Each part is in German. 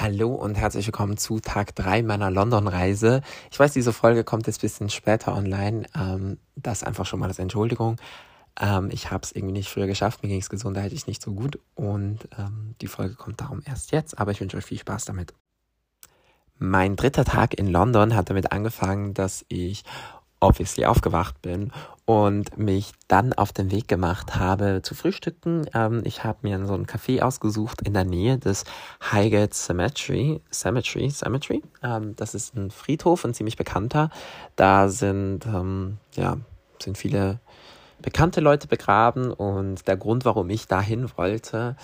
Hallo und herzlich willkommen zu Tag 3 meiner London-Reise. Ich weiß, diese Folge kommt jetzt ein bisschen später online. Ähm, das einfach schon mal als Entschuldigung. Ähm, ich habe es irgendwie nicht früher geschafft, mir ging es gesundheitlich nicht so gut und ähm, die Folge kommt darum erst jetzt, aber ich wünsche euch viel Spaß damit. Mein dritter Tag in London hat damit angefangen, dass ich obviously aufgewacht bin und mich dann auf den Weg gemacht habe zu frühstücken. Ähm, ich habe mir so ein Café ausgesucht in der Nähe des Highgate Cemetery. Cemetery, Cemetery. Ähm, das ist ein Friedhof, ein ziemlich bekannter. Da sind ähm, ja sind viele bekannte Leute begraben und der Grund, warum ich dahin wollte,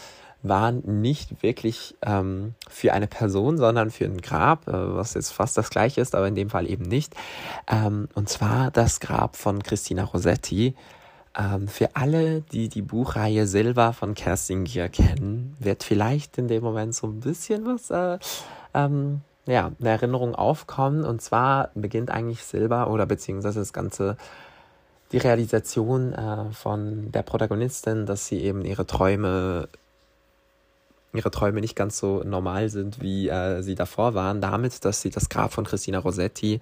waren nicht wirklich ähm, für eine Person, sondern für ein Grab, äh, was jetzt fast das gleiche ist, aber in dem Fall eben nicht. Ähm, und zwar das Grab von Christina Rossetti. Ähm, für alle, die die Buchreihe Silva von Kerstin Gier kennen, wird vielleicht in dem Moment so ein bisschen was, äh, ähm, ja, eine Erinnerung aufkommen. Und zwar beginnt eigentlich Silva oder beziehungsweise das ganze die Realisation äh, von der Protagonistin, dass sie eben ihre Träume ihre Träume nicht ganz so normal sind, wie äh, sie davor waren, damit, dass sie das Grab von Christina Rossetti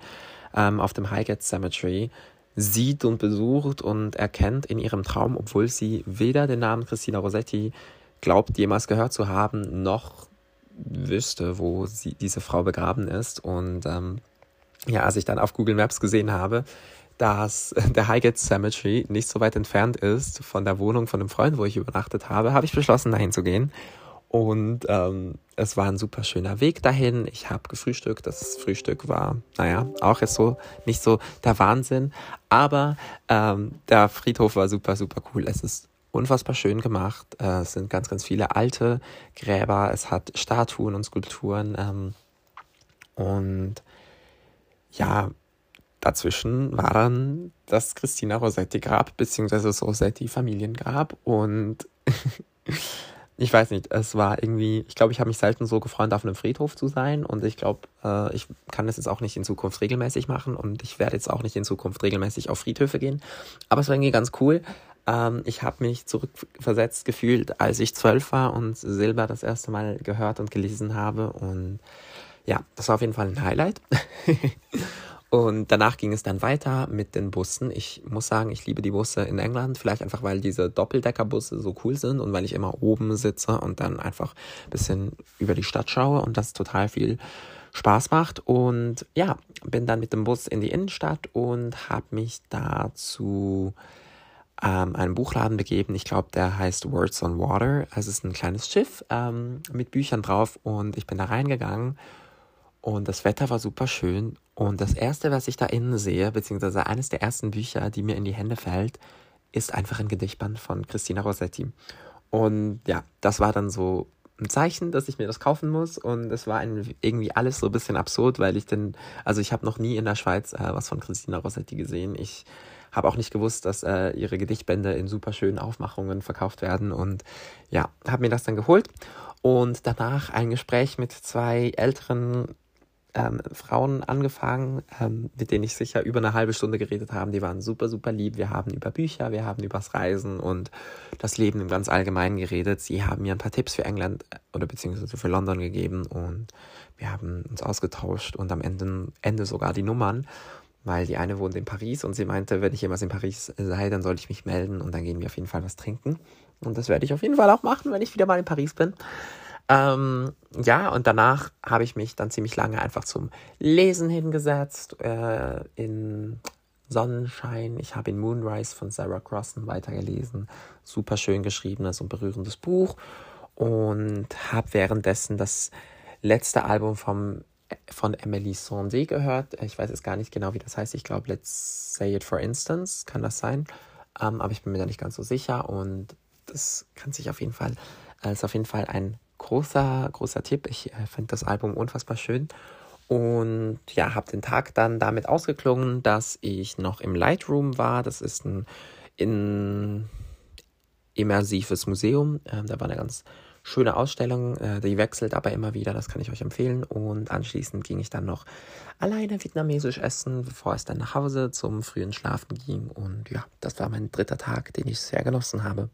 ähm, auf dem Highgate Cemetery sieht und besucht und erkennt in ihrem Traum, obwohl sie weder den Namen Christina Rossetti glaubt, jemals gehört zu haben, noch wüsste, wo sie, diese Frau begraben ist. Und ähm, ja, als ich dann auf Google Maps gesehen habe, dass der Highgate Cemetery nicht so weit entfernt ist von der Wohnung von einem Freund, wo ich übernachtet habe, habe ich beschlossen, dahin zu gehen. Und ähm, es war ein super schöner Weg dahin. Ich habe gefrühstückt. Das Frühstück war, naja, auch jetzt so nicht so der Wahnsinn. Aber ähm, der Friedhof war super, super cool. Es ist unfassbar schön gemacht. Äh, es sind ganz, ganz viele alte Gräber. Es hat Statuen und Skulpturen. Ähm, und ja, dazwischen war dann das Christina Rossetti Grab, beziehungsweise das Rossetti Familiengrab. Und ich weiß nicht, es war irgendwie, ich glaube, ich habe mich selten so gefreut, auf einem Friedhof zu sein und ich glaube, äh, ich kann das jetzt auch nicht in Zukunft regelmäßig machen und ich werde jetzt auch nicht in Zukunft regelmäßig auf Friedhöfe gehen. Aber es war irgendwie ganz cool. Ähm, ich habe mich zurückversetzt gefühlt, als ich zwölf war und Silber das erste Mal gehört und gelesen habe und ja, das war auf jeden Fall ein Highlight. Und danach ging es dann weiter mit den Bussen. Ich muss sagen, ich liebe die Busse in England, vielleicht einfach, weil diese Doppeldeckerbusse so cool sind und weil ich immer oben sitze und dann einfach ein bisschen über die Stadt schaue und das total viel Spaß macht. Und ja, bin dann mit dem Bus in die Innenstadt und habe mich da zu ähm, einem Buchladen begeben. Ich glaube, der heißt Words on Water. Es ist ein kleines Schiff ähm, mit Büchern drauf und ich bin da reingegangen und das Wetter war super schön. Und das erste, was ich da innen sehe, beziehungsweise eines der ersten Bücher, die mir in die Hände fällt, ist einfach ein Gedichtband von Christina Rossetti. Und ja, das war dann so ein Zeichen, dass ich mir das kaufen muss. Und es war ein, irgendwie alles so ein bisschen absurd, weil ich denn, also ich habe noch nie in der Schweiz äh, was von Christina Rossetti gesehen. Ich habe auch nicht gewusst, dass äh, ihre Gedichtbände in super schönen Aufmachungen verkauft werden. Und ja, habe mir das dann geholt. Und danach ein Gespräch mit zwei älteren ähm, Frauen angefangen, ähm, mit denen ich sicher über eine halbe Stunde geredet habe. Die waren super, super lieb. Wir haben über Bücher, wir haben übers Reisen und das Leben im ganz Allgemeinen geredet. Sie haben mir ein paar Tipps für England äh, oder beziehungsweise für London gegeben und wir haben uns ausgetauscht und am Ende, Ende sogar die Nummern, weil die eine wohnt in Paris und sie meinte, wenn ich jemals in Paris sei, dann soll ich mich melden und dann gehen wir auf jeden Fall was trinken. Und das werde ich auf jeden Fall auch machen, wenn ich wieder mal in Paris bin. Ähm, ja, und danach habe ich mich dann ziemlich lange einfach zum Lesen hingesetzt, äh, in Sonnenschein. Ich habe in Moonrise von Sarah Crossan weitergelesen. Super schön geschriebenes und berührendes Buch. Und habe währenddessen das letzte Album vom, von Emily Sondé gehört. Ich weiß jetzt gar nicht genau, wie das heißt. Ich glaube, Let's Say It For Instance kann das sein. Ähm, aber ich bin mir da nicht ganz so sicher. Und das kann sich auf jeden Fall, äh, ist auf jeden Fall ein großer, großer Tipp. Ich äh, finde das Album unfassbar schön. Und ja, habe den Tag dann damit ausgeklungen, dass ich noch im Lightroom war. Das ist ein in immersives Museum. Ähm, da war eine ganz schöne Ausstellung. Äh, die wechselt aber immer wieder, das kann ich euch empfehlen. Und anschließend ging ich dann noch alleine vietnamesisch essen, bevor es dann nach Hause zum frühen Schlafen ging. Und ja, das war mein dritter Tag, den ich sehr genossen habe.